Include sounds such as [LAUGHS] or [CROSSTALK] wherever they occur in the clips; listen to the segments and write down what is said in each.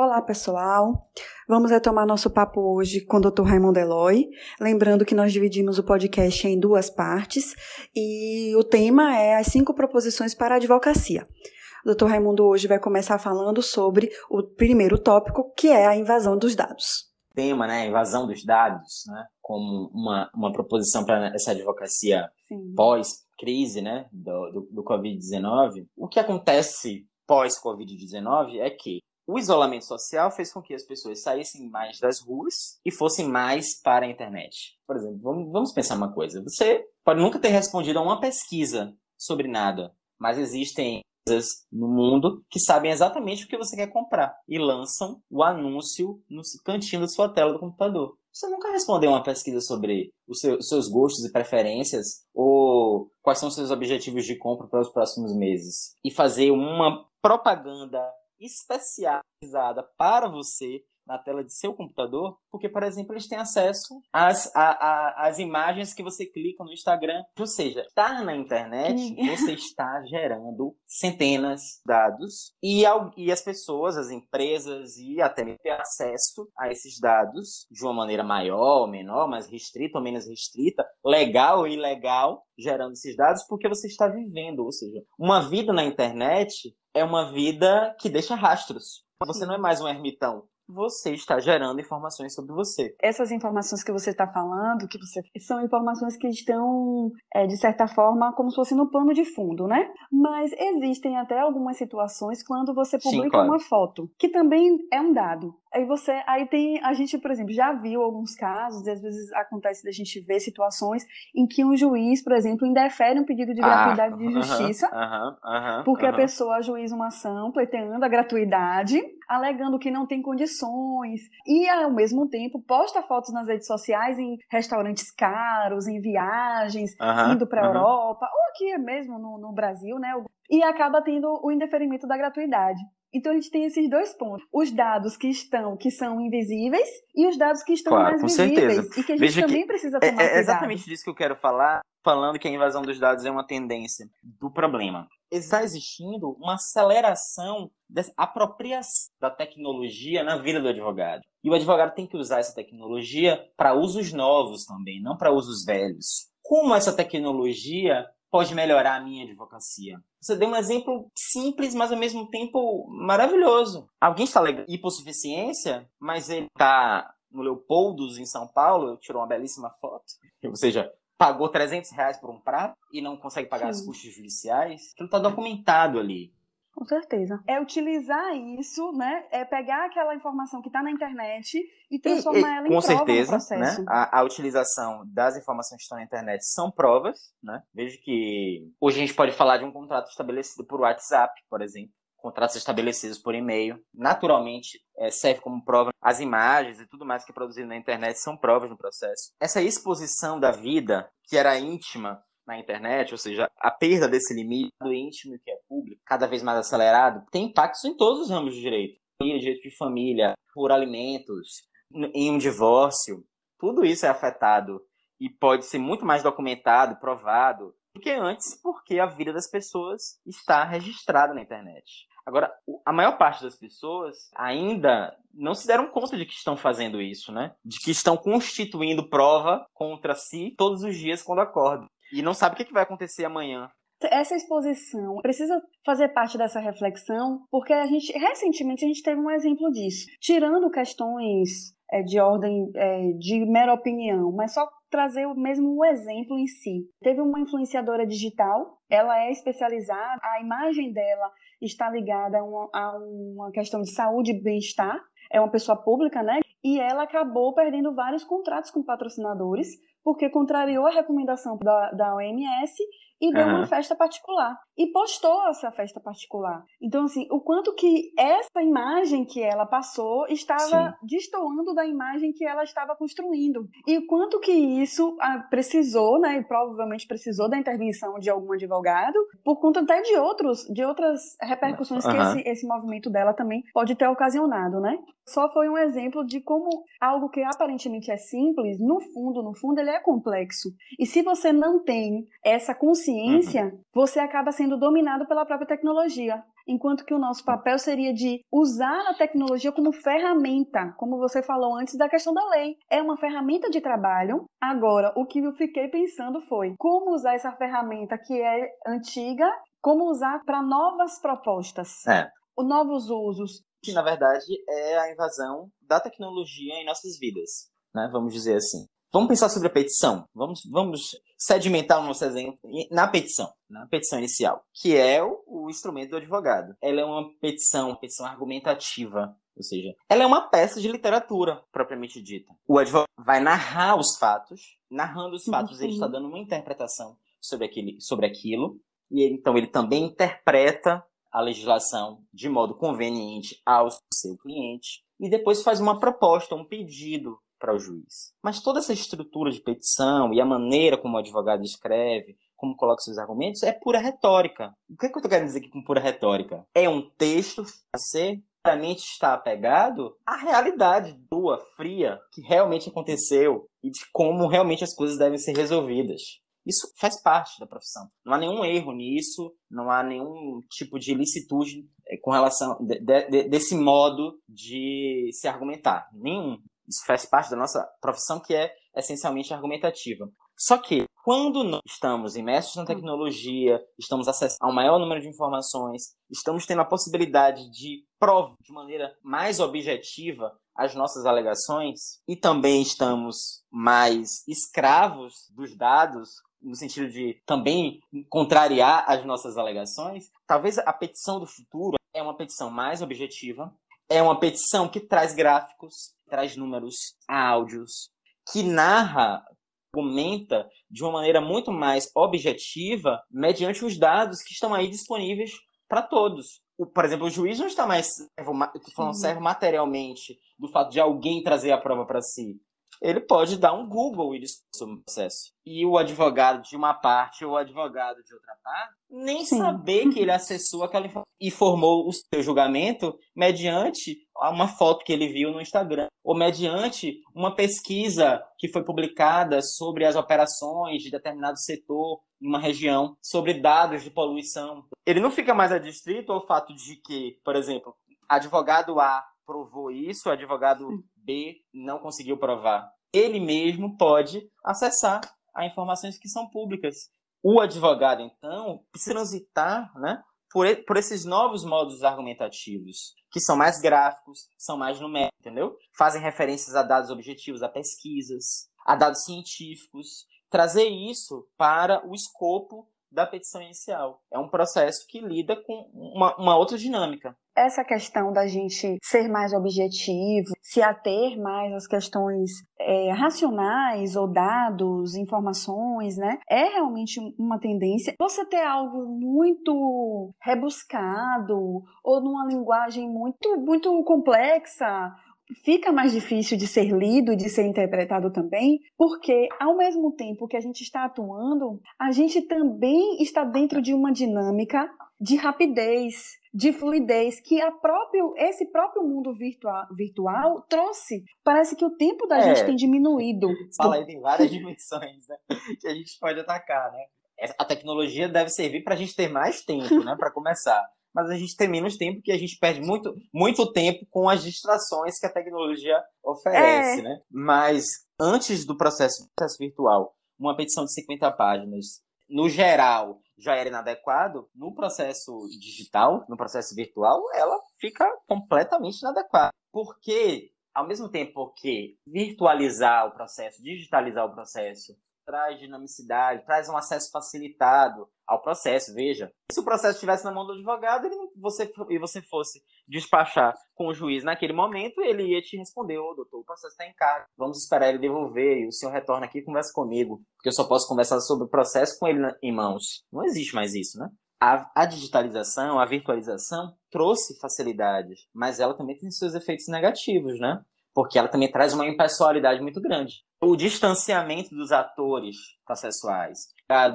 Olá, pessoal. Vamos retomar nosso papo hoje com o Dr. Raimundo Eloy. Lembrando que nós dividimos o podcast em duas partes e o tema é as cinco proposições para a advocacia. O Dr. Raimundo hoje vai começar falando sobre o primeiro tópico, que é a invasão dos dados. Tema, né, invasão dos dados, né, como uma, uma proposição para essa advocacia pós-crise, né, do, do, do Covid-19. O que acontece pós-Covid-19 é que o isolamento social fez com que as pessoas saíssem mais das ruas e fossem mais para a internet. Por exemplo, vamos, pensar uma coisa. Você pode nunca ter respondido a uma pesquisa sobre nada, mas existem empresas no mundo que sabem exatamente o que você quer comprar e lançam o anúncio no cantinho da sua tela do computador. Você nunca respondeu uma pesquisa sobre os seus gostos e preferências ou quais são os seus objetivos de compra para os próximos meses e fazer uma propaganda especializada para você na tela de seu computador, porque, por exemplo, eles têm acesso às, às imagens que você clica no Instagram. Ou seja, estar na internet, você está gerando centenas de dados e, e as pessoas, as empresas e até mesmo ter acesso a esses dados de uma maneira maior ou menor, mais restrita ou menos restrita, legal ou ilegal, gerando esses dados porque você está vivendo. Ou seja, uma vida na internet é uma vida que deixa rastros. Você não é mais um ermitão você está gerando informações sobre você. Essas informações que você está falando, que você são informações que estão, é, de certa forma, como se fosse no pano de fundo, né? Mas existem até algumas situações quando você publica Sim, claro. uma foto, que também é um dado. Aí você, aí tem, a gente, por exemplo, já viu alguns casos, e às vezes acontece da gente ver situações em que um juiz, por exemplo, indefere um pedido de ah, gratuidade ah, de justiça, uh -huh, uh -huh, porque uh -huh. a pessoa ajuiza uma ação pleiteando a gratuidade, alegando que não tem condições, e ao mesmo tempo posta fotos nas redes sociais em restaurantes caros, em viagens, indo para a Europa, ou aqui mesmo no, no Brasil, né? E acaba tendo o indeferimento da gratuidade. Então a gente tem esses dois pontos: os dados que estão, que são invisíveis, e os dados que estão claro, mais visíveis. Certeza. E que a gente Veja também precisa tomar é, é exatamente disso que eu quero falar, falando que a invasão dos dados é uma tendência do problema. Está existindo uma aceleração da apropriação da tecnologia na vida do advogado. E o advogado tem que usar essa tecnologia para usos novos também, não para usos velhos. Como essa tecnologia pode melhorar a minha advocacia? Você deu um exemplo simples, mas ao mesmo tempo maravilhoso. Alguém está alegando hipossuficiência, mas ele está no Leopoldos, em São Paulo, tirou uma belíssima foto. Ou seja, pagou 300 reais por um prato e não consegue pagar Sim. os custos judiciais. Aquilo está documentado ali. Com certeza. É utilizar isso, né? É pegar aquela informação que está na internet e transformar e, e, ela em com prova certeza, no processo. Né? A, a, utilização das informações que estão na internet são provas, né? Veja que hoje a gente pode falar de um contrato estabelecido por WhatsApp, por exemplo. Contratos estabelecidos por e-mail. Naturalmente, é, serve como prova. As imagens e tudo mais que é produzido na internet são provas no processo. Essa exposição da vida, que era íntima na internet, ou seja, a perda desse limite do íntimo que é público, cada vez mais acelerado, tem impactos em todos os ramos de direito. Direito de família, por alimentos, em um divórcio, tudo isso é afetado e pode ser muito mais documentado, provado, do que antes, porque a vida das pessoas está registrada na internet. Agora, a maior parte das pessoas ainda não se deram conta de que estão fazendo isso, né? De que estão constituindo prova contra si todos os dias quando acordam e não sabe o que vai acontecer amanhã. Essa exposição precisa fazer parte dessa reflexão, porque a gente recentemente a gente teve um exemplo disso. Tirando questões é, de ordem é, de mera opinião, mas só trazer o mesmo exemplo em si. Teve uma influenciadora digital, ela é especializada, a imagem dela está ligada a uma, a uma questão de saúde e bem-estar, é uma pessoa pública, né? E ela acabou perdendo vários contratos com patrocinadores porque contrariou a recomendação da, da OMS e deu uhum. uma festa particular. E postou essa festa particular. Então, assim, o quanto que essa imagem que ela passou estava Sim. destoando da imagem que ela estava construindo. E o quanto que isso ah, precisou, né, e provavelmente precisou da intervenção de algum advogado, por conta até de outros, de outras repercussões uhum. que esse, esse movimento dela também pode ter ocasionado, né? Só foi um exemplo de como algo que aparentemente é simples, no fundo, no fundo, ele é complexo. E se você não tem essa consciência, uhum. você acaba sendo sendo dominado pela própria tecnologia, enquanto que o nosso papel seria de usar a tecnologia como ferramenta, como você falou antes da questão da lei. É uma ferramenta de trabalho. Agora, o que eu fiquei pensando foi como usar essa ferramenta que é antiga, como usar para novas propostas. É. Novos usos. Que na verdade é a invasão da tecnologia em nossas vidas, né? Vamos dizer assim. Vamos pensar sobre a petição. Vamos, vamos sedimentar o nosso exemplo na petição, na petição inicial, que é o, o instrumento do advogado. Ela é uma petição, uma petição argumentativa, ou seja, ela é uma peça de literatura propriamente dita. O advogado vai narrar os fatos, narrando os fatos, ele está dando uma interpretação sobre, aquele, sobre aquilo, e ele, então ele também interpreta a legislação de modo conveniente ao seu cliente, e depois faz uma proposta, um pedido para o juiz. Mas toda essa estrutura de petição e a maneira como o advogado escreve, como coloca seus argumentos, é pura retórica. O que, é que eu estou querendo dizer aqui com pura retórica? É um texto a ser realmente está apegado à realidade tua, fria, que realmente aconteceu e de como realmente as coisas devem ser resolvidas. Isso faz parte da profissão. Não há nenhum erro nisso, não há nenhum tipo de ilicitude eh, com relação de, de, desse modo de se argumentar. Nenhum. Isso faz parte da nossa profissão, que é essencialmente argumentativa. Só que, quando nós estamos imersos na tecnologia, estamos acessando a um maior número de informações, estamos tendo a possibilidade de provar de maneira mais objetiva as nossas alegações, e também estamos mais escravos dos dados, no sentido de também contrariar as nossas alegações, talvez a petição do futuro é uma petição mais objetiva, é uma petição que traz gráficos, traz números, áudios, que narra, argumenta de uma maneira muito mais objetiva mediante os dados que estão aí disponíveis para todos. O, por exemplo, o juiz não está mais falando serve materialmente do fato de alguém trazer a prova para si ele pode dar um Google e sobre o processo. E o advogado de uma parte ou o advogado de outra parte nem Sim. saber que ele acessou aquela informação e formou o seu julgamento mediante uma foto que ele viu no Instagram ou mediante uma pesquisa que foi publicada sobre as operações de determinado setor em uma região, sobre dados de poluição. Ele não fica mais adstrito ao fato de que, por exemplo, advogado A provou isso, advogado B não conseguiu provar. Ele mesmo pode acessar a informações que são públicas. O advogado, então, precisa transitar né, por, por esses novos modos argumentativos, que são mais gráficos, são mais numéricos, entendeu? Fazem referências a dados objetivos, a pesquisas, a dados científicos. Trazer isso para o escopo da petição inicial. É um processo que lida com uma, uma outra dinâmica essa questão da gente ser mais objetivo, se ater mais às questões é, racionais ou dados, informações, né? É realmente uma tendência. Você ter algo muito rebuscado ou numa linguagem muito, muito complexa, fica mais difícil de ser lido, de ser interpretado também, porque ao mesmo tempo que a gente está atuando, a gente também está dentro de uma dinâmica de rapidez, de fluidez que a próprio, esse próprio mundo virtual, virtual trouxe. Parece que o tempo da é, gente tem diminuído. Fala aí, tem várias [LAUGHS] dimensões né, que a gente pode atacar, né? A tecnologia deve servir para a gente ter mais tempo, né, para começar. Mas a gente tem menos tempo que a gente perde muito, muito tempo com as distrações que a tecnologia oferece, é. né? Mas antes do processo, processo virtual, uma petição de 50 páginas, no geral, já era inadequado, no processo digital, no processo virtual, ela fica completamente inadequada. Porque, ao mesmo tempo que virtualizar o processo, digitalizar o processo, traz dinamicidade, traz um acesso facilitado ao processo. Veja, se o processo estivesse na mão do advogado ele, você, e você fosse despachar com o juiz naquele momento, ele ia te responder: Ô, oh, doutor, o processo está em casa, vamos esperar ele devolver, e o senhor retorna aqui e conversa comigo, porque eu só posso conversar sobre o processo com ele em mãos. Não existe mais isso, né? A, a, digitalização, a virtualização trouxe facilidades, mas ela também tem seus efeitos negativos, né? Porque ela também traz uma impessoalidade muito grande o distanciamento dos atores processuais,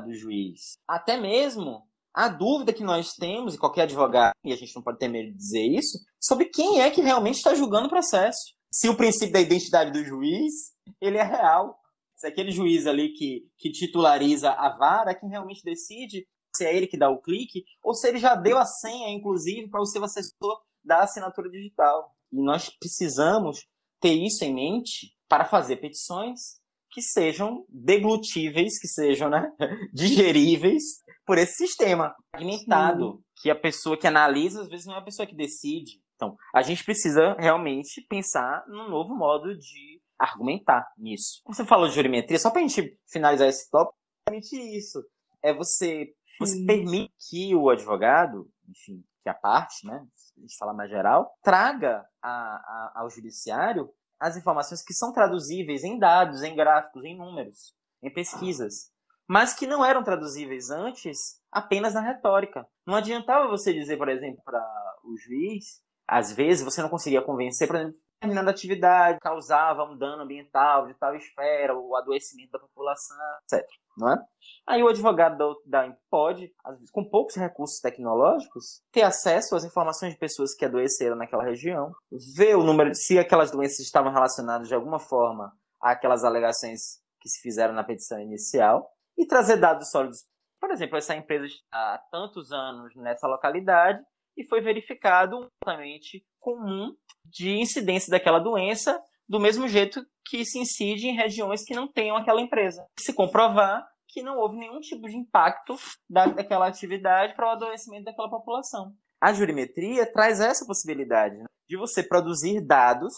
do juiz, até mesmo a dúvida que nós temos, e qualquer advogado, e a gente não pode ter medo de dizer isso, sobre quem é que realmente está julgando o processo. Se o princípio da identidade do juiz, ele é real. Se aquele juiz ali que, que titulariza a vara é quem realmente decide se é ele que dá o clique, ou se ele já deu a senha, inclusive, para o seu assessor da assinatura digital. E nós precisamos ter isso em mente para fazer petições que sejam deglutíveis, que sejam né, [LAUGHS] digeríveis por esse sistema fragmentado, que a pessoa que analisa, às vezes, não é a pessoa que decide. Então, a gente precisa realmente pensar num novo modo de argumentar nisso. Você falou de jurimetria, só para a gente finalizar esse tópico, é isso. É você, você permite que o advogado, enfim, que a parte, né, a gente fala mais geral, traga a, a, ao judiciário as informações que são traduzíveis em dados, em gráficos, em números, em pesquisas, mas que não eram traduzíveis antes apenas na retórica. Não adiantava você dizer, por exemplo, para o juiz, às vezes você não conseguia convencer, por exemplo, determinada atividade causava um dano ambiental de tal esfera, o adoecimento da população, etc. Não é? Aí o advogado da, da pode, às vezes, com poucos recursos tecnológicos, ter acesso às informações de pessoas que adoeceram naquela região, ver o número, se aquelas doenças estavam relacionadas de alguma forma àquelas alegações que se fizeram na petição inicial, e trazer dados sólidos. Por exemplo, essa empresa está há tantos anos nessa localidade e foi verificado um comportamento comum de incidência daquela doença, do mesmo jeito que se incide em regiões que não tenham aquela empresa. Se comprovar que não houve nenhum tipo de impacto da, daquela atividade para o adoecimento daquela população. A jurimetria traz essa possibilidade né, de você produzir dados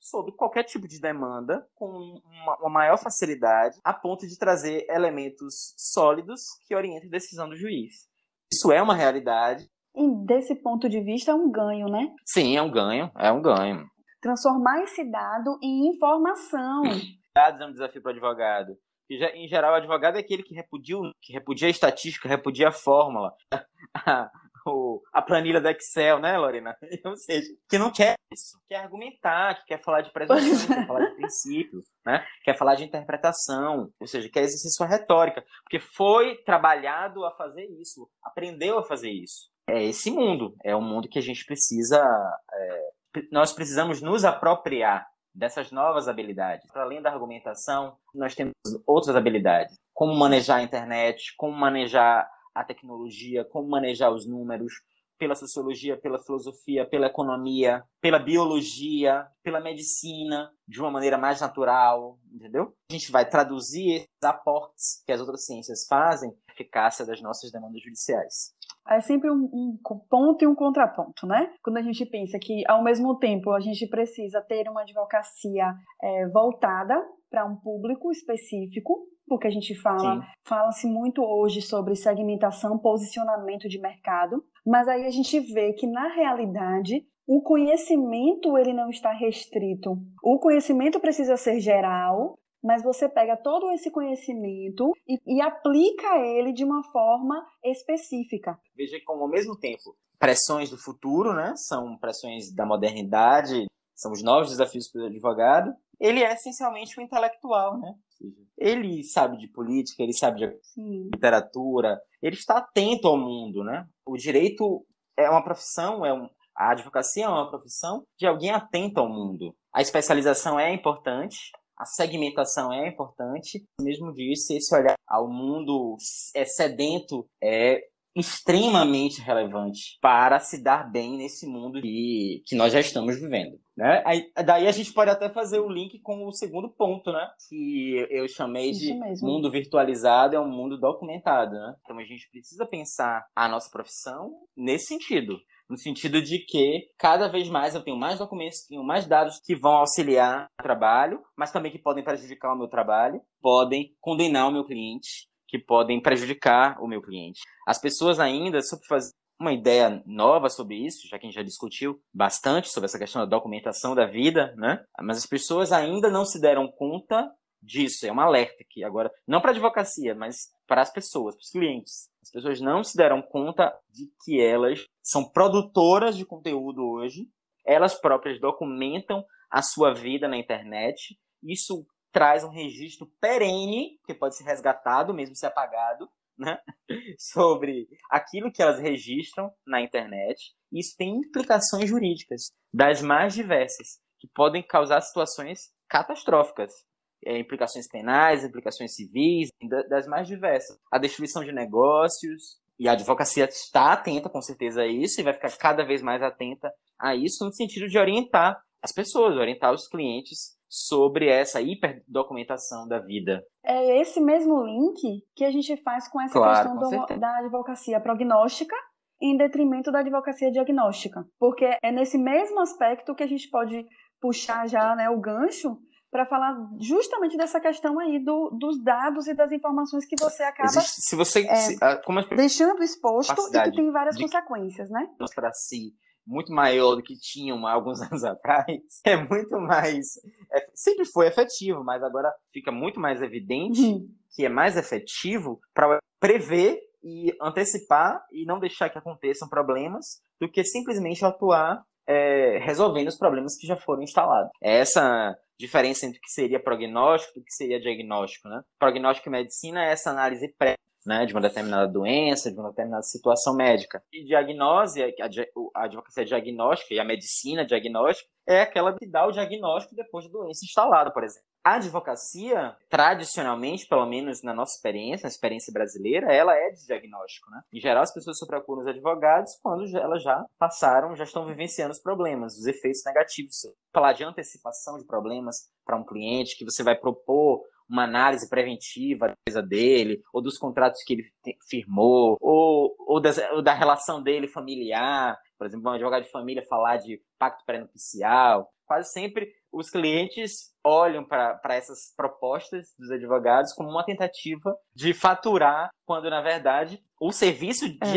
sobre qualquer tipo de demanda com uma, uma, maior facilidade, a ponto de trazer elementos sólidos que orientem a decisão do juiz. Isso é uma realidade. E desse ponto de vista é um ganho, né? Sim, é um ganho, é um ganho. Transformar esse dado em informação. [LAUGHS] Dados é um desafio para o advogado. Em geral, o advogado é aquele que repudia, que repudia a estatística, repudia a fórmula, [LAUGHS] a, a planilha do Excel, né, Lorena? [LAUGHS] Ou seja, que não quer isso, quer argumentar, que quer falar de presunção, quer falar de princípios, né? Quer falar de interpretação, ou seja, quer exercer sua retórica, porque foi trabalhado a fazer isso, aprendeu a fazer isso. É esse mundo, é um mundo que a gente precisa, é, nós precisamos nos apropriar dessas novas habilidades. Para além da argumentação, nós temos outras habilidades, como manejar a internet, como manejar a tecnologia, como manejar os números, pela sociologia, pela filosofia, pela economia, pela biologia, pela medicina, de uma maneira mais natural, entendeu? A gente vai traduzir esses aportes que as outras ciências fazem, a eficácia das nossas demandas judiciais. É sempre um, um, ponto e um contraponto, né? Quando a gente pensa que, ao mesmo tempo, a gente precisa ter uma advocacia é, voltada para um público específico, porque a gente fala, fala-se muito hoje sobre segmentação, posicionamento de mercado, mas aí a gente vê que na realidade o conhecimento ele não está restrito. O conhecimento precisa ser geral, mas você pega todo esse conhecimento e, e aplica ele de uma forma específica. Veja como ao mesmo tempo pressões do futuro, né? São pressões da modernidade, são os novos desafios para o advogado. Ele é essencialmente um intelectual, né? Ele sabe de política, ele sabe de Sim. literatura, ele está atento ao mundo, né? O direito é uma profissão, é um, a advocacia é uma profissão de alguém atento ao mundo. A especialização é importante, a segmentação é importante, mesmo disse, esse olhar ao mundo é sedento é extremamente relevante para se dar bem nesse mundo que, que nós já estamos vivendo. Né? Aí, daí a gente pode até fazer o link com o segundo ponto, né? Que eu chamei de mundo virtualizado é um mundo documentado, né? Então a gente precisa pensar a nossa profissão nesse sentido no sentido de que cada vez mais eu tenho mais documentos, tenho mais dados que vão auxiliar o trabalho, mas também que podem prejudicar o meu trabalho, podem condenar o meu cliente, que podem prejudicar o meu cliente. As pessoas ainda, sobre fazer uma ideia nova sobre isso, já que a gente já discutiu bastante sobre essa questão da documentação da vida, né? Mas as pessoas ainda não se deram conta disso. É um alerta aqui agora, não para a advocacia, mas para as pessoas, para os clientes. As pessoas não se deram conta de que elas são produtoras de conteúdo hoje, elas próprias documentam a sua vida na internet. Isso traz um registro perene, que pode ser resgatado, mesmo se apagado, [LAUGHS] né? sobre aquilo que elas registram na internet. Isso tem implicações jurídicas das mais diversas, que podem causar situações catastróficas é, implicações penais, implicações civis, das mais diversas. A destruição de negócios, E a advocacia está atenta, com certeza, a isso, e vai ficar cada vez mais atenta a isso, no sentido de orientar as pessoas, orientar os clientes sobre essa hiperdocumentação da vida. É esse mesmo link que a gente faz com essa claro, questão com do, da advocacia prognóstica em detrimento da advocacia diagnóstica. Porque é nesse mesmo aspecto que a gente pode puxar já né, o gancho para falar justamente dessa questão aí do, dos dados e das informações que você acaba Existe, se você, é, se, como deixando exposto e que tem várias consequências, né? Para si muito maior do que tinham alguns [LAUGHS] anos atrás, é muito mais. É, sempre foi efetivo, mas agora fica muito mais evidente uhum. que é mais efetivo para prever e antecipar e não deixar que aconteçam problemas do que simplesmente atuar é, resolvendo os problemas que já foram instalados. É essa diferença entre o que seria prognóstico e o que seria diagnóstico. Né? Prognóstico e medicina é essa análise pré né, de uma determinada doença, de uma determinada situação médica. E diagnose, a advocacia diagnóstica e a medicina diagnóstica é aquela que dá o diagnóstico depois da doença instalada, por exemplo. A advocacia, tradicionalmente, pelo menos na nossa experiência, na experiência brasileira, ela é de diagnóstico, né? Em geral, as pessoas só procuram os advogados quando elas já passaram, já estão vivenciando os problemas, os efeitos negativos. Falar de antecipação de problemas para um cliente, que você vai propor uma análise preventiva da empresa dele, ou dos contratos que ele firmou, ou, ou, das, ou da relação dele familiar. Por exemplo, um advogado de família falar de pacto pré-nupcial. Quase sempre os clientes olham para essas propostas dos advogados como uma tentativa de faturar, quando na verdade o serviço é.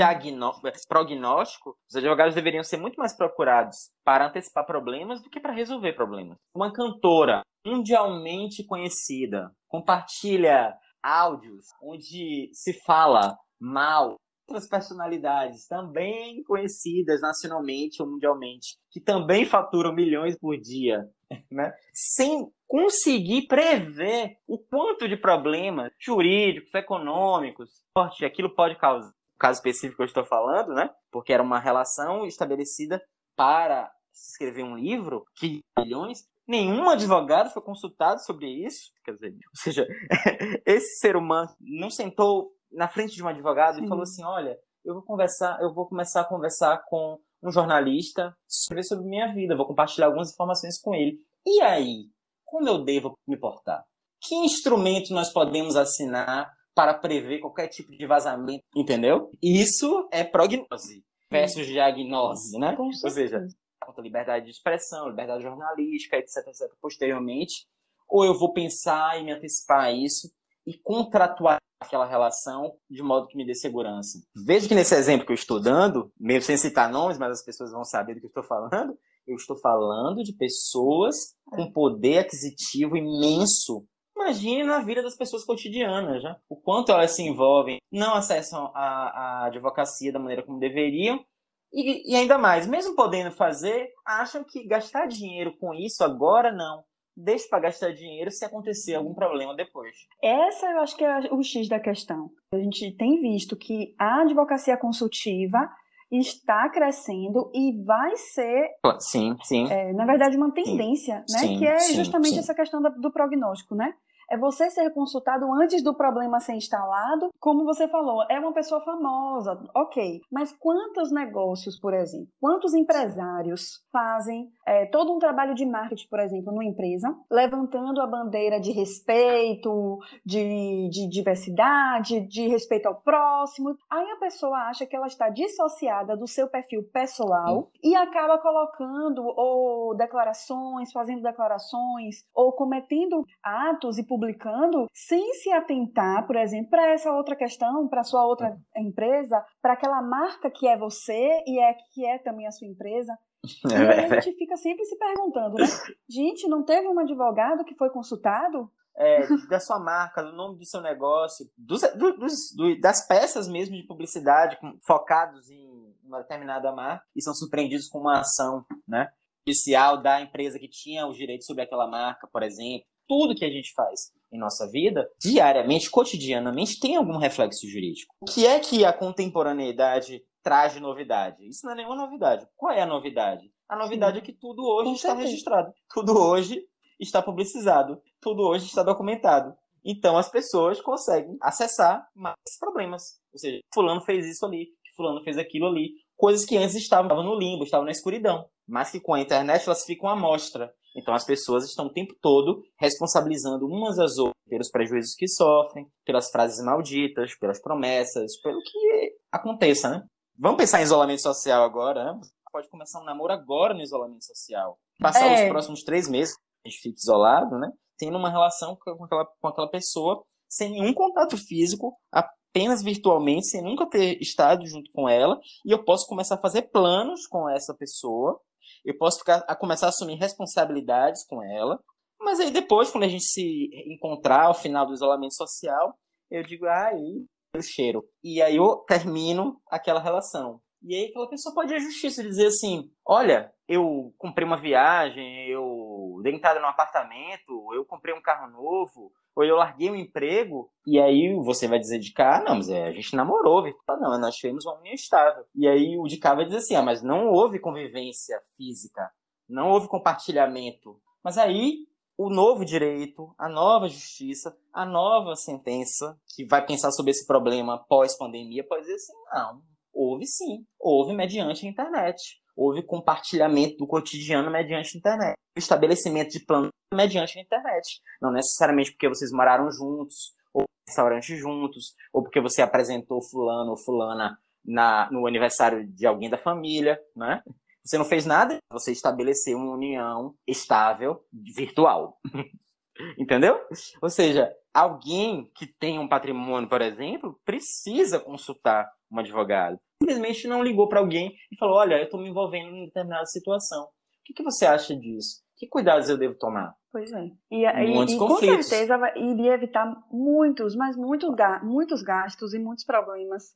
prognóstico, os advogados deveriam ser muito mais procurados para antecipar problemas do que para resolver problemas. Uma cantora mundialmente conhecida compartilha áudios onde se fala mal outras personalidades também conhecidas nacionalmente ou mundialmente, que também faturam milhões por dia, [LAUGHS] né? sem conseguir prever o quanto de problemas jurídicos, econômicos, forte aquilo pode causar. No caso específico que eu estou falando, né? Porque era uma relação estabelecida para escrever um livro que milhões nenhum advogado foi consultado sobre isso. Quer dizer, ou seja, [LAUGHS] esse ser humano não sentou na frente de um advogado Sim. e falou assim: olha, eu vou conversar, eu vou começar a conversar com um jornalista sobre, sobre minha vida, vou compartilhar algumas informações com ele. E aí, como eu devo me portar? Que instrumento nós podemos assinar para prever qualquer tipo de vazamento, entendeu? Isso é prognose versus diagnose, né? Ou seja, contra a liberdade de expressão, liberdade jornalística, etc, etc, posteriormente, ou eu vou pensar e me antecipar a isso e contratuar aquela relação de modo que me dê segurança. Veja que nesse exemplo que eu estou dando, mesmo sem citar nomes, mas as pessoas vão saber do que eu estou falando, eu estou falando de pessoas com poder aquisitivo imenso. Imagine na vida das pessoas cotidianas, já. O quanto elas se envolvem, não acessam a, a advocacia da maneira como deveriam e, e, ainda mais, mesmo podendo fazer, acham que gastar dinheiro com isso agora não deixe para gastar dinheiro se acontecer algum problema depois. Essa eu acho que é o X da questão. A gente tem visto que a advocacia consultiva está crescendo e vai ser, sim, sim. É, na verdade, uma tendência, sim, né? Sim, que é justamente essa questão do prognóstico, né? É você ser consultado antes do problema ser instalado. Como você falou, é uma pessoa famosa, ok. Mas quantos negócios, por exemplo, quantos empresários fazem é, todo um trabalho de marketing, por exemplo, numa empresa, levantando a bandeira de respeito, de, de diversidade, de respeito ao próximo. Aí a pessoa acha que ela está dissociada do seu perfil pessoal e acaba colocando ou declarações, fazendo declarações, ou cometendo atos e publicando sem se atentar, por exemplo, para essa outra questão, para sua outra empresa, para aquela marca que é você e é que é também a sua empresa. [LAUGHS] E aí a gente fica sempre se perguntando, né? Gente, não teve um advogado que foi consultado? É, da sua marca, do nome do seu negócio, dos, dos, do, das peças mesmo de publicidade focados em uma determinada marca e são surpreendidos com uma ação, né? Judicial da empresa que tinha os direitos sobre aquela marca, por exemplo. Tudo que a gente faz em nossa vida, diariamente, cotidianamente, tem algum reflexo jurídico. O que é que a contemporaneidade traz de novidade. Isso não é nenhuma novidade. Qual é a novidade? A novidade é que tudo hoje Com está certeza. registrado. Tudo hoje está publicizado. Tudo hoje está documentado. Então as pessoas conseguem acessar mais problemas. Ou seja, fulano fez isso ali, fulano fez aquilo ali. Coisas que antes estavam no limbo, estavam na escuridão. Mas que com a internet elas ficam à mostra. Então as pessoas estão o tempo todo responsabilizando umas às outras pelos prejuízos que sofrem, pelas frases malditas, pelas promessas, pelo que aconteça, né? Vamos pensar em isolamento social agora, né? Pode começar um namoro agora no isolamento social. Passar é. os próximos três meses, a gente fica isolado, né? Tendo uma relação com aquela, com aquela pessoa sem nenhum contato físico, apenas virtualmente, sem nunca ter estado junto com ela, e eu posso começar a fazer planos com essa pessoa, eu posso ficar, a começar a assumir responsabilidades com ela, mas aí depois, quando a gente se encontrar ao final do isolamento social, eu digo, ah, aí o cheiro. E aí eu termino aquela relação. E aí aquela pessoa pode ir à justiça e dizer assim, olha, eu comprei uma viagem, eu dei entrada num apartamento, eu comprei um carro novo, ou eu larguei um emprego, e aí você vai dizer de cá, ah, não, mas é, a gente namorou, Vitor. Não, nós tivemos uma união estável. E aí o de cá vai dizer assim, ah, mas não houve convivência física, não houve compartilhamento. Mas aí o novo direito, a nova justiça, a nova sentença que vai pensar sobre esse problema pós-pandemia pode dizer assim, não, houve sim, houve mediante a internet houve compartilhamento do cotidiano mediante a internet. Estabelecimento de plano mediante a internet. Não necessariamente porque vocês moraram juntos, ou restaurante juntos, ou porque você apresentou fulano ou fulana na, no aniversário de alguém da família, né? Você não fez nada, você estabeleceu uma união estável virtual. [LAUGHS] Entendeu? Ou seja, alguém que tem um patrimônio, por exemplo, precisa consultar um advogado simplesmente não ligou para alguém e falou: Olha, eu estou me envolvendo em determinada situação. O que, que, você acha disso? Que cuidados eu devo tomar? Pois é. E, e, e com certeza iria evitar muitos, mas muito, muitos gastos e muitos problemas.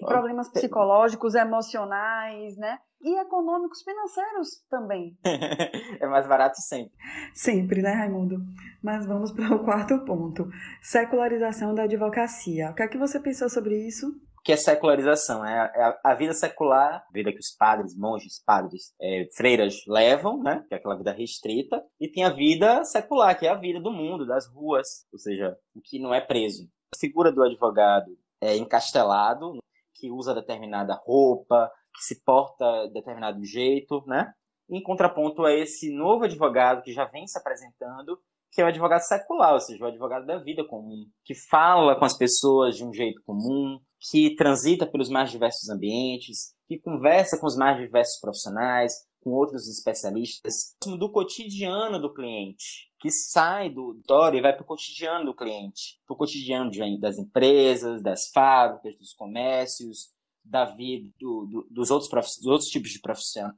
Problemas psicológicos, emocionais, né? E econômicos, financeiros também. [LAUGHS] é mais barato sempre. Sempre, né, Raimundo? Mas vamos [LAUGHS] para o quarto ponto: secularização da advocacia. O que é que você pensou sobre isso? Que é secularização, é a, a, vida secular, a vida que os padres, monges, padres, é, freiras levam, né, que é aquela vida restrita, e tem a vida secular, que é a vida do mundo, das ruas, ou seja, o que não é preso. A figura do advogado é encastelado, que usa determinada roupa, que se porta de determinado jeito, né? Em contraponto a esse novo advogado que já vem se apresentando, que é o advogado secular, ou seja, o advogado da vida comum, que fala com as pessoas de um jeito comum, que transita pelos mais diversos ambientes, que conversa com os mais diversos profissionais, com outros especialistas, do cotidiano do cliente, que sai do auditório e vai para o cotidiano do cliente, para o cotidiano das empresas, das fábricas, dos comércios, da vida do, do, dos, outros dos outros tipos de,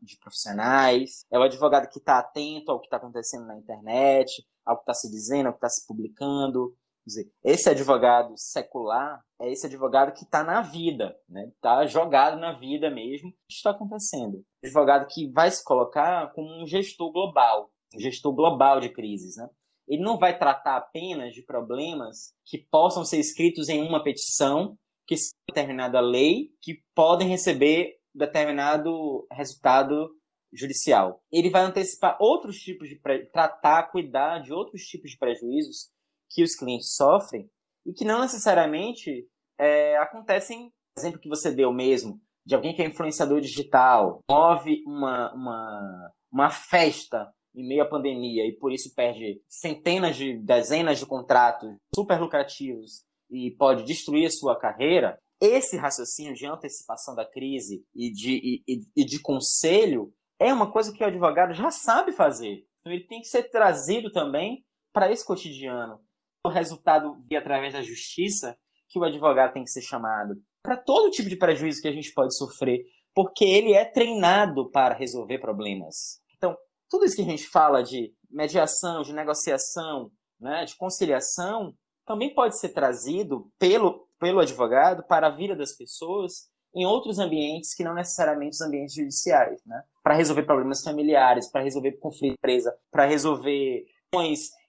de profissionais. É o advogado que está atento ao que está acontecendo na internet, ao que está se dizendo, ao que está se publicando. Dizer, esse advogado secular é esse advogado que está na vida, né? Está jogado na vida mesmo. O que está acontecendo? Advogado que vai se colocar como um gestor global, um gestor global de crises, né? Ele não vai tratar apenas de problemas que possam ser escritos em uma petição, que determinada lei, que podem receber determinado resultado judicial. Ele vai antecipar outros tipos de tratar, cuidar de outros tipos de prejuízos que os clientes sofrem e que não necessariamente é, acontecem, exemplo que você deu mesmo, de alguém que é influenciador digital, move uma, uma, uma festa em meio à pandemia e por isso perde centenas de, dezenas de contratos super lucrativos e pode destruir a sua carreira, esse raciocínio de antecipação da crise e de, e, e de conselho é uma coisa que o advogado já sabe fazer. Então ele tem que ser trazido também para esse cotidiano o resultado vir através da justiça que o advogado tem que ser chamado. Para todo tipo de prejuízo que a gente pode sofrer, porque ele é treinado para resolver problemas. Então, tudo isso que a gente fala de mediação, de negociação, né, de conciliação, também pode ser trazido pelo, pelo advogado para a vida das pessoas em outros ambientes que não necessariamente os ambientes judiciais, né? Para resolver problemas familiares, para resolver conflito de empresa, para resolver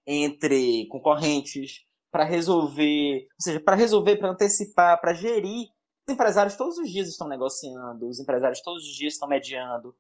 entre concorrentes, para resolver, ou seja, para resolver, para antecipar, para gerir. Os empresários todos os dias estão negociando, os empresários todos os dias estão mediando,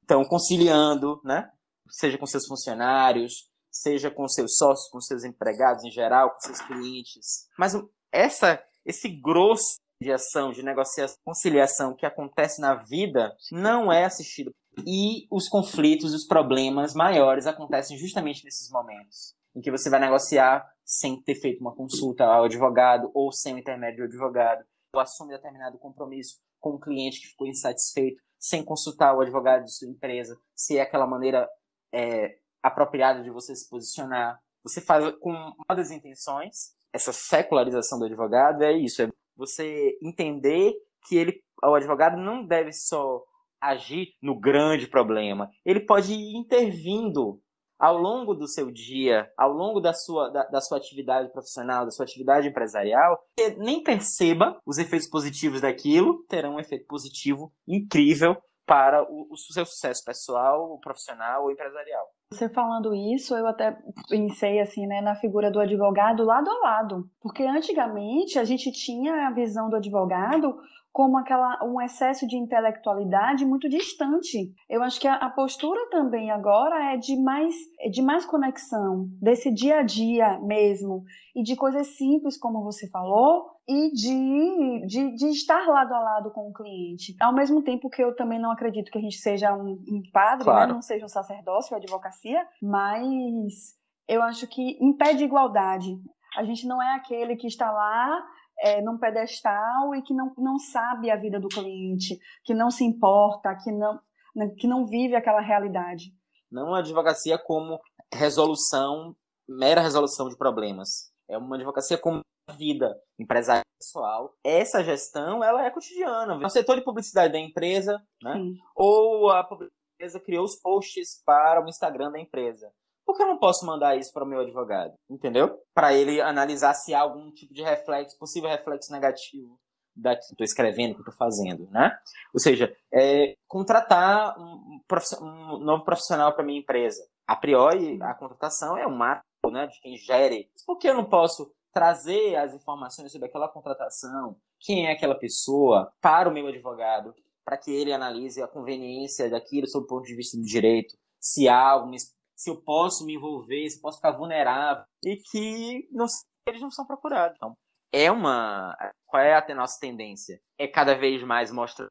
estão conciliando, né? Seja com seus funcionários, seja com seus sócios, com seus empregados em geral, com seus clientes. Mas essa, esse grosso de ação, de negociação, conciliação que acontece na vida não é assistido. E os conflitos, os problemas maiores acontecem justamente nesses momentos em que você vai negociar sem ter feito uma consulta ao advogado ou sem o intermédio do advogado, ou assume determinado compromisso com um cliente que ficou insatisfeito sem consultar o advogado de sua empresa, se é aquela maneira é, apropriada de você se posicionar. Você faz com uma das intenções, essa secularização do advogado é isso, é você entender que ele, o advogado não deve só agir no grande problema, ele pode ir intervindo ao longo do seu dia, ao longo da sua, da, da, sua atividade profissional, da sua atividade empresarial, nem perceba os efeitos positivos daquilo, terão um efeito positivo incrível para o, o seu sucesso pessoal, profissional ou empresarial. Você falando isso, eu até pensei assim, né, na figura do advogado lado a lado, porque antigamente a gente tinha a visão do advogado como aquela um excesso de intelectualidade muito distante. Eu acho que a, a, postura também agora é de mais é de mais conexão desse dia a dia mesmo e de coisas simples como você falou e de, de, de estar lado a lado com o cliente. Ao mesmo tempo que eu também não acredito que a gente seja um, um padre, né, claro. né, não seja um sacerdócio, advocacia, mas eu acho que impede igualdade. A gente não é aquele que está lá é, num pedestal e que não, não sabe a vida do cliente, que não se importa, que não, né, que não vive aquela realidade. Não a advocacia como resolução, mera resolução de problemas. É uma advocacia como vida empresarial pessoal. Essa gestão, ela é cotidiana. O setor de publicidade da empresa, né? Ou a empresa criou os posts para o Instagram da empresa por que eu não posso mandar isso para o meu advogado? Entendeu? Para ele analisar se há algum tipo de reflexo, possível reflexo negativo da que estou escrevendo, que estou fazendo, né? Ou seja, é, contratar um, um novo profissional para minha empresa. A priori, a contratação é um marco né, de quem gere. Por que eu não posso trazer as informações sobre aquela contratação, quem é aquela pessoa, para o meu advogado, para que ele analise a conveniência daquilo sob o ponto de vista do direito, se há se eu posso me envolver, se eu posso ficar vulnerável, e que não, eles não são procurados. Então, é uma. Qual é a nossa tendência? É cada vez mais mostra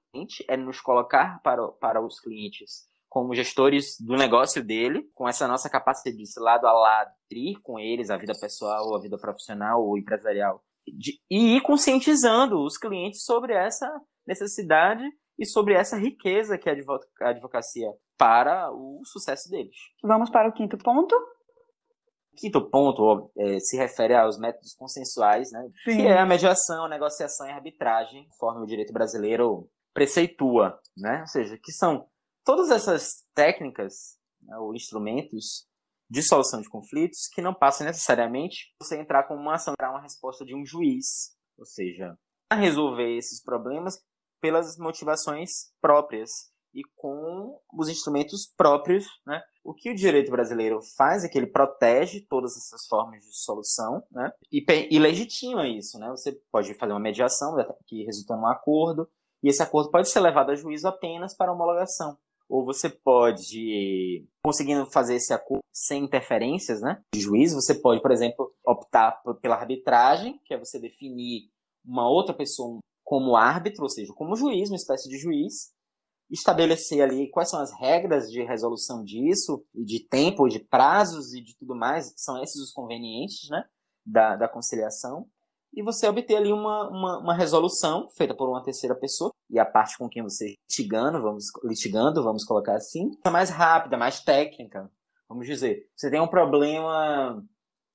é nos colocar para, para os clientes como gestores do negócio dele, com essa nossa capacidade de ir lado a lado, ir com eles a vida pessoal, a vida profissional ou empresarial, de, e ir conscientizando os clientes sobre essa necessidade e sobre essa riqueza que a advocacia para o sucesso deles. Vamos para o quinto ponto. O quinto ponto é, se refere aos métodos consensuais, né? Sim. que é a mediação, a negociação e a arbitragem, conforme o direito brasileiro preceitua, né? ou seja, que são todas essas técnicas né, ou instrumentos de solução de conflitos que não passam necessariamente você entrar com uma ação, uma resposta de um juiz, ou seja, resolver esses problemas pelas motivações próprias e com os instrumentos próprios, né? O que o direito brasileiro faz é que ele protege todas essas formas de solução, né? E, e legitima isso, né? Você pode fazer uma mediação que resulta num acordo e esse acordo pode ser levado a juízo apenas para homologação. Ou você pode, conseguindo fazer esse acordo sem interferências, né? De juiz, você pode, por exemplo, optar pela arbitragem, que é você definir uma outra pessoa como árbitro, ou seja, como juiz, uma espécie de juiz, estabelecer ali quais são as regras de resolução disso, de tempo, de prazos e de tudo mais, são esses os convenientes né, da, da conciliação, e você obter ali uma, uma, uma, resolução feita por uma terceira pessoa, e a parte com quem você litigando, vamos litigando, vamos colocar assim, é mais rápida, mais técnica, vamos dizer. Você tem um problema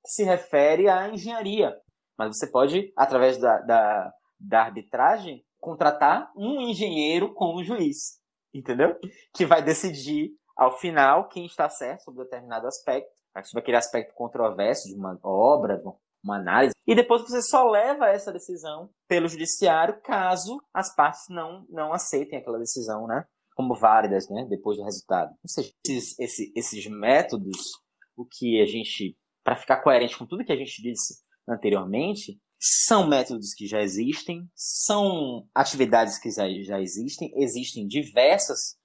que se refere à engenharia, mas você pode, através da, da, da arbitragem, contratar um engenheiro como juiz entendeu? Que vai decidir ao final quem está certo sobre determinado aspecto, sobre aquele aspecto controverso de uma obra, de uma análise, e depois você só leva essa decisão pelo judiciário caso as partes não, não aceitem aquela decisão, né? Como válidas, né? Depois do resultado. Ou seja, esses, esses, esses métodos, o que a gente, para ficar coerente com tudo que a gente disse anteriormente, são métodos que já existem, são atividades que já, já existem, existem diversas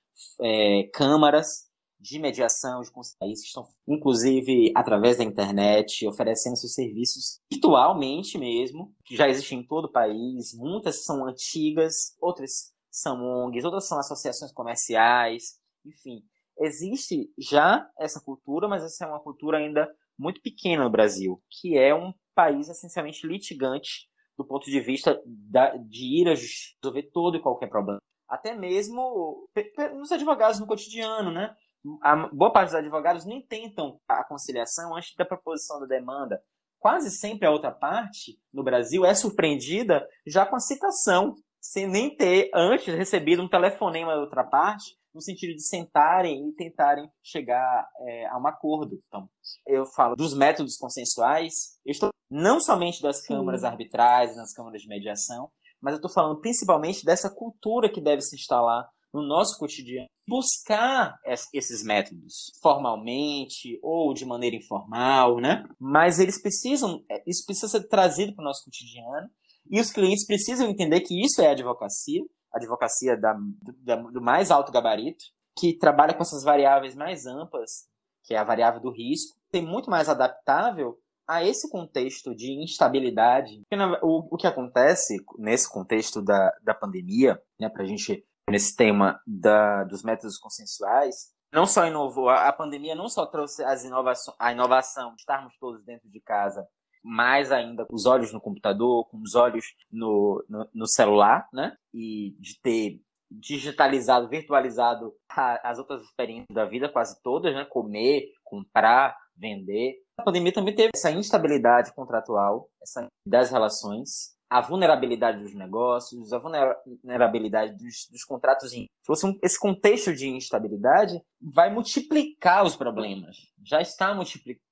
é, câmaras, de mediação de países estão, inclusive, através da internet, oferecendo seus serviços virtualmente mesmo, que já existem em todo o país. Muitas são antigas, outras são ONGs, outras são associações comerciais, enfim. Existe já essa cultura, mas essa é uma cultura ainda muito pequena no Brasil, que é um país essencialmente litigante do ponto de vista da, de ir a resolver todo e qualquer problema. Até mesmo nos advogados no cotidiano, né? A boa parte dos advogados nem tentam a conciliação antes da proposição da demanda. Quase sempre a outra parte, no Brasil, é surpreendida já com a citação, sem nem ter antes recebido um telefonema da outra parte no sentido de sentarem e tentarem chegar é, a um acordo. Então, eu falo dos métodos consensuais, eu estou não somente das Sim. câmaras arbitrais, nas câmaras de mediação, mas eu estou falando principalmente dessa cultura que deve se instalar no nosso cotidiano, buscar esses métodos formalmente ou de maneira informal, né? Mas eles precisam, é, isso precisa ser trazido para o nosso cotidiano e os clientes precisam entender que isso é advocacia advocacia da, da, do mais alto gabarito, que trabalha com essas variáveis mais amplas, que é a variável do risco, tem muito mais adaptável a esse contexto de instabilidade. O, o que acontece nesse contexto da, da pandemia, né, para a gente, nesse tema da, dos métodos consensuais, não só inovou, a pandemia não só trouxe as inovações, a inovação de estarmos todos dentro de casa mais ainda com os olhos no computador, com os olhos no, no, no celular, né? E de ter digitalizado, virtualizado as outras experiências da vida, quase todas, né? Comer, comprar, vender. A pandemia também teve essa instabilidade contratual, essa das relações, a vulnerabilidade dos negócios, a vulnerabilidade dos, dos contratos. Esse contexto de instabilidade vai multiplicar os problemas. Já está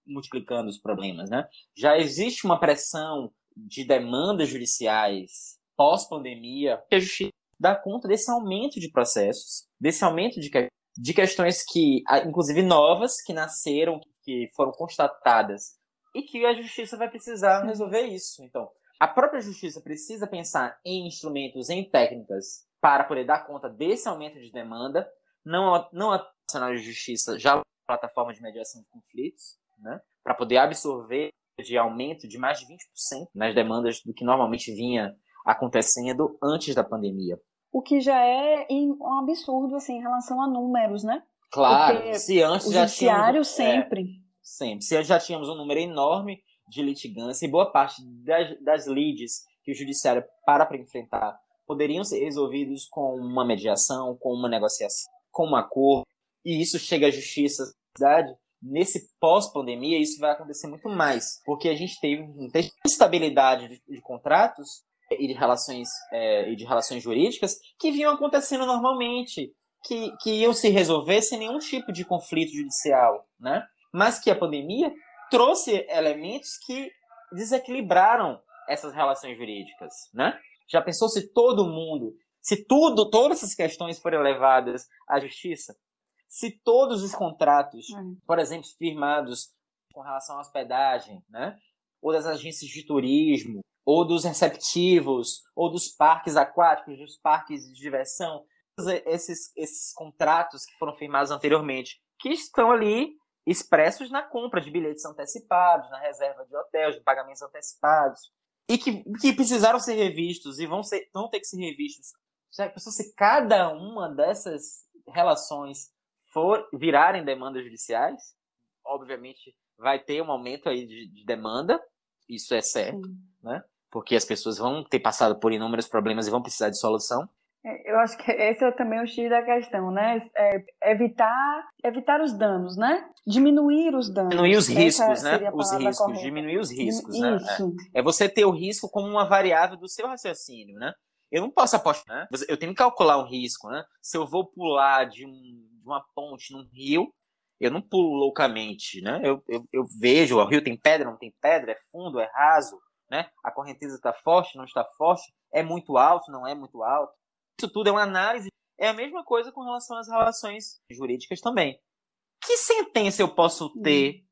multiplicando os problemas, né? Já existe uma pressão de demandas judiciais pós-pandemia que a justiça dá conta desse aumento de processos, desse aumento de, de questões que, inclusive novas, que nasceram, que foram constatadas e que a justiça vai precisar resolver isso. Então, a própria justiça precisa pensar em instrumentos, em técnicas, para poder dar conta desse aumento de demanda. Não, não a Nacional de Justiça já plataforma de mediação de conflitos, né, para poder absorver de aumento de mais de 20% nas demandas do que normalmente vinha acontecendo antes da pandemia. O que já é um absurdo assim em relação a números, né? Claro, Porque se antes o já judiciário tínhamos, sempre. É, sempre. Se já tínhamos um número enorme de litigância e boa parte das, das leads que o judiciário para para enfrentar poderiam ser resolvidos com uma mediação, com uma negociação, com um acordo, e isso chega à justiça, cidade, nesse pós-pandemia, isso vai acontecer muito mais, porque a gente teve uma instabilidade de, de contratos e de relações é, e de relações jurídicas que vinham acontecendo normalmente, que, que iam se resolver sem nenhum tipo de conflito judicial, né? Mas que a pandemia trouxe elementos que desequilibraram essas relações jurídicas, né? Já pensou se todo mundo, se tudo, todas essas questões forem levadas à justiça? Se todos os contratos, uhum. por exemplo, firmados com relação à hospedagem, né? Ou das agências de turismo, ou dos receptivos, ou dos parques aquáticos, dos parques de diversão, esses, esses contratos que foram firmados anteriormente, que estão ali expressos na compra de bilhetes antecipados, na reserva de hotéis, de pagamentos antecipados, e que, que precisaram ser revistos e vão, ser, vão ter que ser revistos. Se cada uma dessas relações for virarem demandas judiciais? Obviamente vai ter um aumento aí de, de demanda, isso é certo, Sim. né? Porque as pessoas vão ter passado por inúmeros problemas e vão precisar de solução. É, eu acho que [LAUGHS] esse é também o X da questão, né? É evitar, evitar os danos, né? Diminuir os danos. Diminuir os riscos, né? Os riscos, correta. diminuir os riscos, né? Isso. É. é você ter o risco como uma variável do seu raciocínio, né? Eu não posso apostar, né? Eu tenho que calcular um risco, né? Se eu vou pular de, um, de uma ponte num rio, eu não pulo loucamente, né? Eu, eu, eu vejo, o rio tem pedra, não tem pedra, é fundo, é raso, né? A correnteza está forte, não está forte, é muito alto, não é muito alto. Isso tudo é uma análise. É a mesma coisa com relação às relações jurídicas também. Que sentença eu posso hum. ter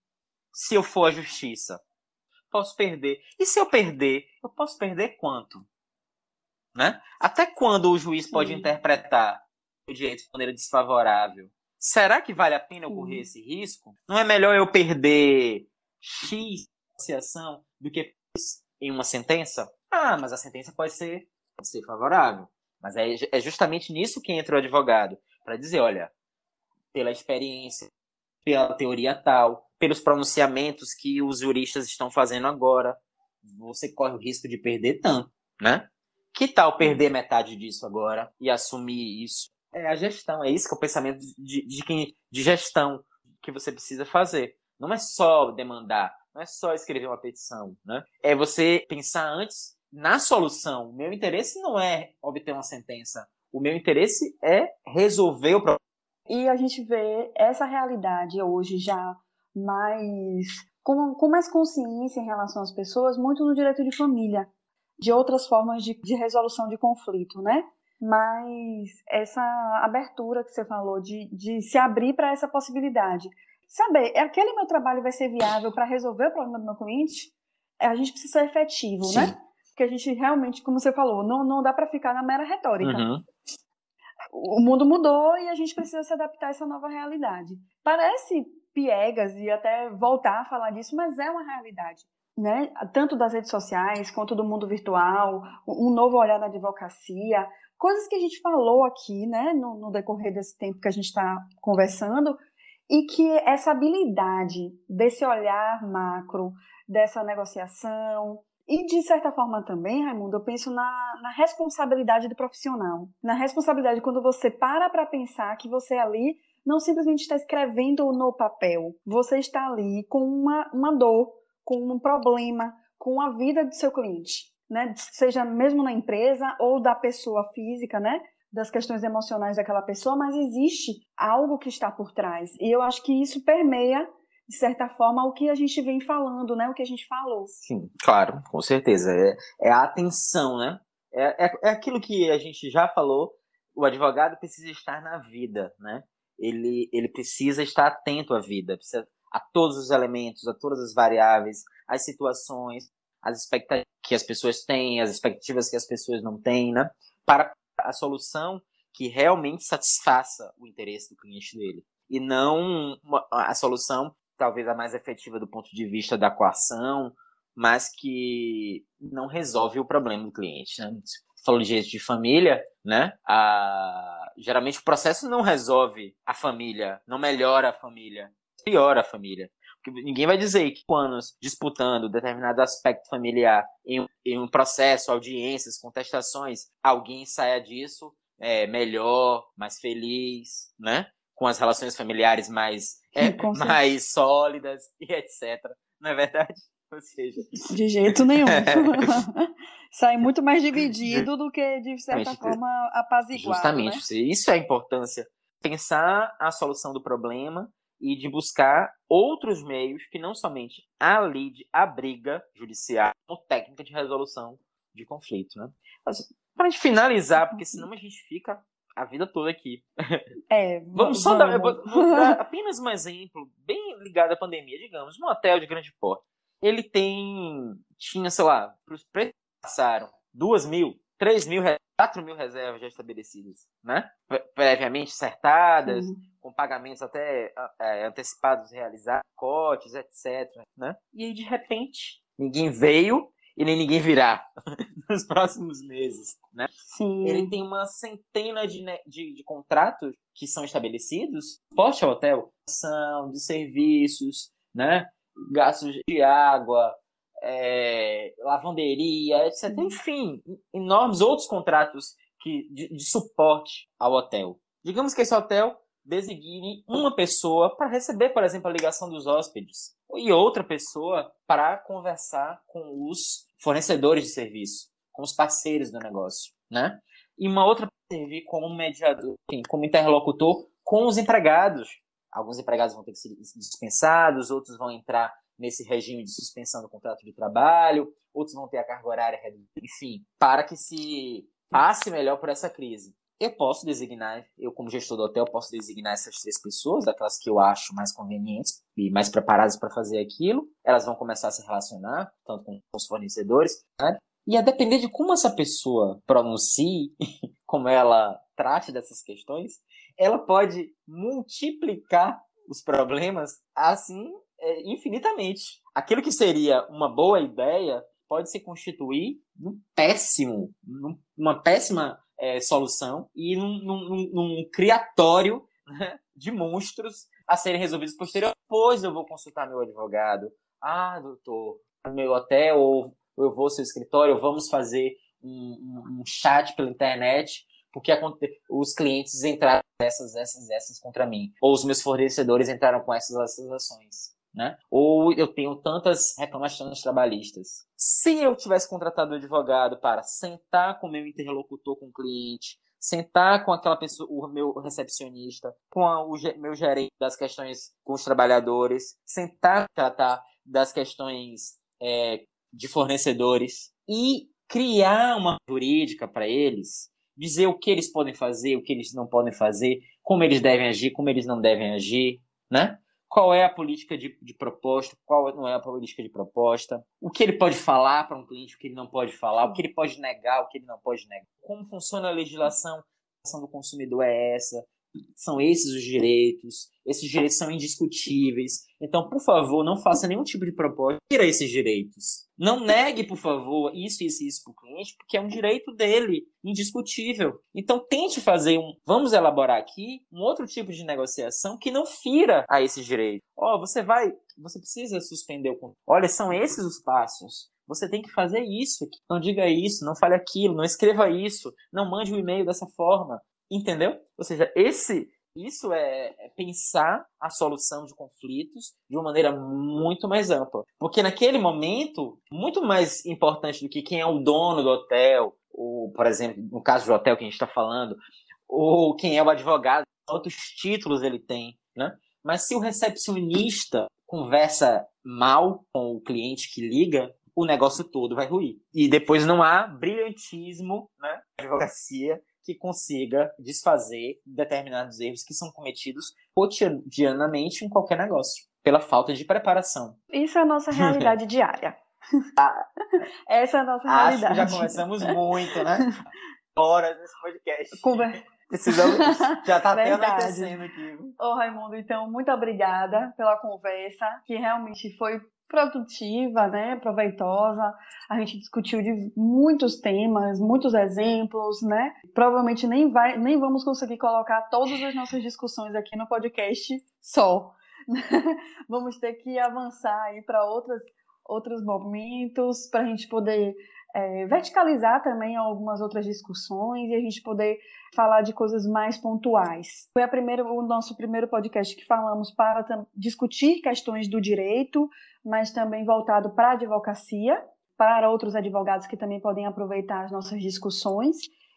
se eu for à justiça? Posso perder. E se eu perder, eu posso perder quanto? Né? Até quando o juiz pode interpretar o direito de maneira desfavorável? será que vale a pena eu correr esse risco? Não é melhor eu perder X associação do que em uma sentença? Ah, mas a sentença pode ser, pode ser favorável. Mas é, é justamente nisso que entra o advogado, para dizer, olha, pela experiência, pela teoria tal, pelos pronunciamentos que os juristas estão fazendo agora, você corre o risco de perder tanto, né? Que tal perder metade disso agora e assumir isso? É a gestão, é isso que é o pensamento de, de, de, de gestão que você precisa fazer. Não é só demandar, não é só escrever uma petição, né? É você pensar antes na solução. O meu interesse não é obter uma sentença. O meu interesse é resolver o problema. E a gente vê essa realidade hoje já mais com, com mais consciência em relação às pessoas, muito no direito de família, de outras formas de, de resolução de conflito, né? Mas essa abertura que você falou de, de se abrir para essa possibilidade. Saber, aquele meu trabalho vai ser viável para resolver o problema do meu cliente? A gente precisa ser efetivo, Sim. né? Porque a gente realmente, como você falou, não, não dá para ficar na mera retórica. Uhum. O mundo mudou e a gente precisa se adaptar a essa nova realidade. Parece piegas e até voltar a falar disso, mas é uma realidade. Né? Tanto das redes sociais quanto do mundo virtual, um novo olhar na advocacia, coisas que a gente falou aqui né, no, no decorrer desse tempo que a gente está conversando, e que essa habilidade desse olhar macro, dessa negociação, e de certa forma também, Raimundo, eu penso na, na responsabilidade do profissional. Na responsabilidade quando você para para pensar que você ali não simplesmente está escrevendo no papel. Você está ali com uma, uma dor, com um problema, com a vida do seu cliente, né? Seja mesmo na empresa ou da pessoa física, né? Das questões emocionais daquela pessoa, mas existe algo que está por trás. E eu acho que isso permeia de certa forma, o que a gente vem falando, né? O que a gente falou. Sim, claro, com certeza. É, é a atenção, né? É, é, é aquilo que a gente já falou. O advogado precisa estar na vida, né? ele, ele precisa estar atento à vida, precisa, a todos os elementos, a todas as variáveis, as situações, as expectativas que as pessoas têm, as expectativas que as pessoas não têm, né? Para a solução que realmente satisfaça o interesse do cliente dele. E não uma, a solução, talvez a mais efetiva do ponto de vista da coação, mas que não resolve o problema do cliente. Né? falou de direito de família, né? A, geralmente o processo não resolve a família, não melhora a família, piora a família. Porque ninguém vai dizer que anos disputando determinado aspecto familiar em, em um processo, audiências, contestações, alguém saia disso é, melhor, mais feliz, né? Com as relações familiares mais, é, [LAUGHS] mais sólidas e etc. Não é verdade? [LAUGHS] Ou seja, de jeito nenhum. [LAUGHS] Sai muito mais dividido do que, de certa forma, apaziguado. Justamente, né? isso é a importância. Pensar a solução do problema e de buscar outros meios que não somente a lide, a briga judicial, como técnica de resolução de conflito, né? Para a gente finalizar, porque senão a gente fica a vida toda aqui. É, [LAUGHS] vamos só vamos. dar, vou [LAUGHS] dar apenas um exemplo bem ligado à pandemia, digamos, um hotel de grande porte ele tem. Tinha, sei lá, para os preços passaram duas mil, três mil, quatro mil reservas já estabelecidas, né? Previamente acertadas, uhum. com pagamentos até é, antecipados realizados, cotes, etc. Né? E aí, de repente, ninguém veio e nem ninguém virá [LAUGHS] nos próximos meses, né? Sim. Ele tem uma centena de, de, de contratos que são estabelecidos, porte ao hotel, são de serviços, né? gastos de água, é, lavanderia, etc. Enfim, enormes outros contratos que, de, de suporte ao hotel. Digamos que esse hotel designe uma pessoa para receber, por exemplo, a ligação dos hóspedes e outra pessoa para conversar com os fornecedores de serviço, com os parceiros do negócio, né? E uma outra para servir como mediador, como interlocutor com os empregados alguns empregados vão ter que ser dispensados, outros vão entrar nesse regime de suspensão do contrato de trabalho, outros vão ter a carga horária reduzida, enfim, para que se passe melhor por essa crise. Eu posso designar, eu como gestor do hotel, posso designar essas três pessoas, aquelas que eu acho mais convenientes e mais preparadas para fazer aquilo. Elas vão começar a se relacionar, tanto com os fornecedores, né? E a depender de como essa pessoa pronuncie, [LAUGHS] como ela trate dessas questões, ela pode multiplicar os problemas assim é, infinitamente. Aquilo que seria uma boa ideia pode se constituir num péssimo, numa péssima é, solução e num, num, num criatório né, de monstros a serem resolvidos posteriormente. Depois eu vou consultar meu advogado. Ah, doutor, meu hotel ou eu vou ao seu escritório, vamos fazer um, um, um chat pela internet porque os clientes entraram essas, essas, essas contra mim, ou os meus fornecedores entraram com essas, essas ações. Né? Ou eu tenho tantas reclamações trabalhistas. Se eu tivesse contratado um advogado para sentar com o meu interlocutor com o cliente, sentar com aquela pessoa, o meu recepcionista, com a, o meu gerente das questões com os trabalhadores, sentar tratar das questões é, de fornecedores e criar uma jurídica para eles dizer o que eles podem fazer, o que eles não podem fazer, como eles devem agir, como eles não devem agir, né? Qual é a política de, de proposta, qual não é a política de proposta, o que ele pode falar para um cliente, o que ele não pode falar, o que ele pode negar, o que ele não pode negar, como funciona a legislação, a ação do consumidor é essa, são esses os direitos, esses direitos são indiscutíveis. Então, por favor, não faça nenhum tipo de proposta, tira esses direitos. Não negue, por favor, isso, isso e isso para o cliente, porque é um direito dele, indiscutível. Então, tente fazer um. Vamos elaborar aqui um outro tipo de negociação que não fira a esses direitos. Ó, oh, você vai. Você precisa suspender o contrato. Olha, são esses os passos. Você tem que fazer isso. Não diga isso, não fale aquilo, não escreva isso, não mande o um e-mail dessa forma. Entendeu? Ou seja, esse isso é, é, pensar a solução de conflitos de uma maneira muito mais ampla. Porque naquele momento, muito mais importante do que quem é o dono do hotel, ou, por exemplo, no caso do hotel que a gente está falando, ou quem é o advogado, quantos títulos ele tem, né? Mas se o recepcionista conversa mal com o cliente que liga, o negócio todo vai ruir. E depois não há brilhantismo, né? Advocacia que consiga desfazer determinados erros que são cometidos cotidianamente em qualquer negócio, pela falta de preparação. Isso é a nossa [LAUGHS] realidade diária. Ah, [LAUGHS] Essa é a nossa acho realidade. Que já começamos muito, né? Horas nesse podcast. Conver... Precisamos. [LAUGHS] Já tá até acontecendo aqui. Ô, Raimundo, então, muito obrigada pela conversa, que realmente foi produtiva, né, proveitosa. A gente discutiu de muitos temas, muitos exemplos, né? Provavelmente nem vai, nem vamos conseguir colocar todas as nossas discussões aqui no podcast só. [LAUGHS] vamos ter que avançar aí para outras outros momentos para a gente poder é, verticalizar também algumas outras discussões e a gente poder falar de coisas mais pontuais. Foi a primeira, o nosso primeiro podcast que falamos para discutir questões do direito, mas também voltado para a advocacia, para outros advogados que também podem aproveitar as nossas discussões.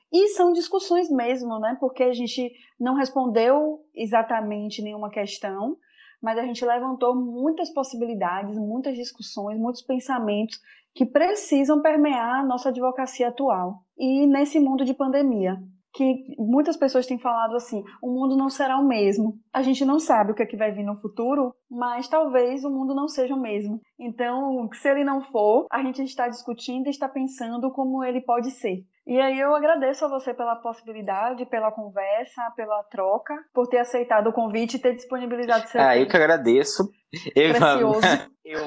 E são discussões mesmo, né? Porque a gente não respondeu exatamente nenhuma questão, mas a gente levantou muitas possibilidades, muitas discussões, muitos pensamentos que precisam permear a nossa advocacia atual. E nesse mundo de pandemia, que muitas pessoas têm falado assim, o mundo não será o mesmo. A gente não sabe o que, é que vai vir no futuro, mas talvez o mundo não seja o mesmo. Então, se ele não for, a gente está discutindo e está pensando como ele pode ser. E aí eu agradeço a você pela possibilidade, pela conversa, pela troca, por ter aceitado o convite e ter disponibilizado seu Ah, tempo. eu que agradeço. Eu, [LAUGHS] eu,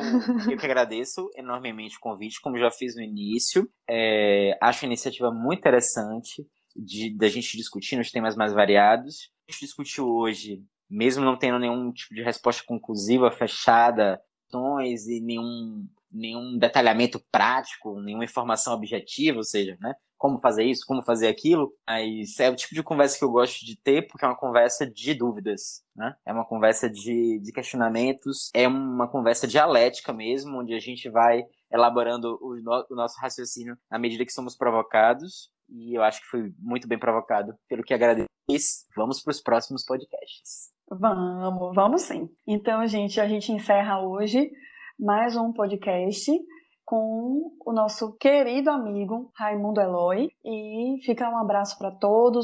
eu, que agradeço enormemente o convite, como já fiz no início. É, acho a iniciativa muito interessante de da gente discutir nos temas mais variados. A gente discutiu hoje, mesmo não tendo nenhum tipo de resposta conclusiva, fechada, e nenhum nenhum detalhamento prático, nenhuma informação objetiva, ou seja, né, como fazer isso, como fazer aquilo, mas é o tipo de conversa que eu gosto de ter, porque é uma conversa de dúvidas, né? É uma conversa de, de questionamentos, é uma conversa dialética mesmo, onde a gente vai elaborando o, no, o nosso raciocínio à medida que somos provocados, e eu acho que foi muito bem provocado, pelo que agradeço. Vamos para os próximos podcasts. Vamos, vamos sim. Então, gente, a gente encerra hoje mais um podcast com o nosso querido amigo Raimundo Eloy. E fica um abraço para todos.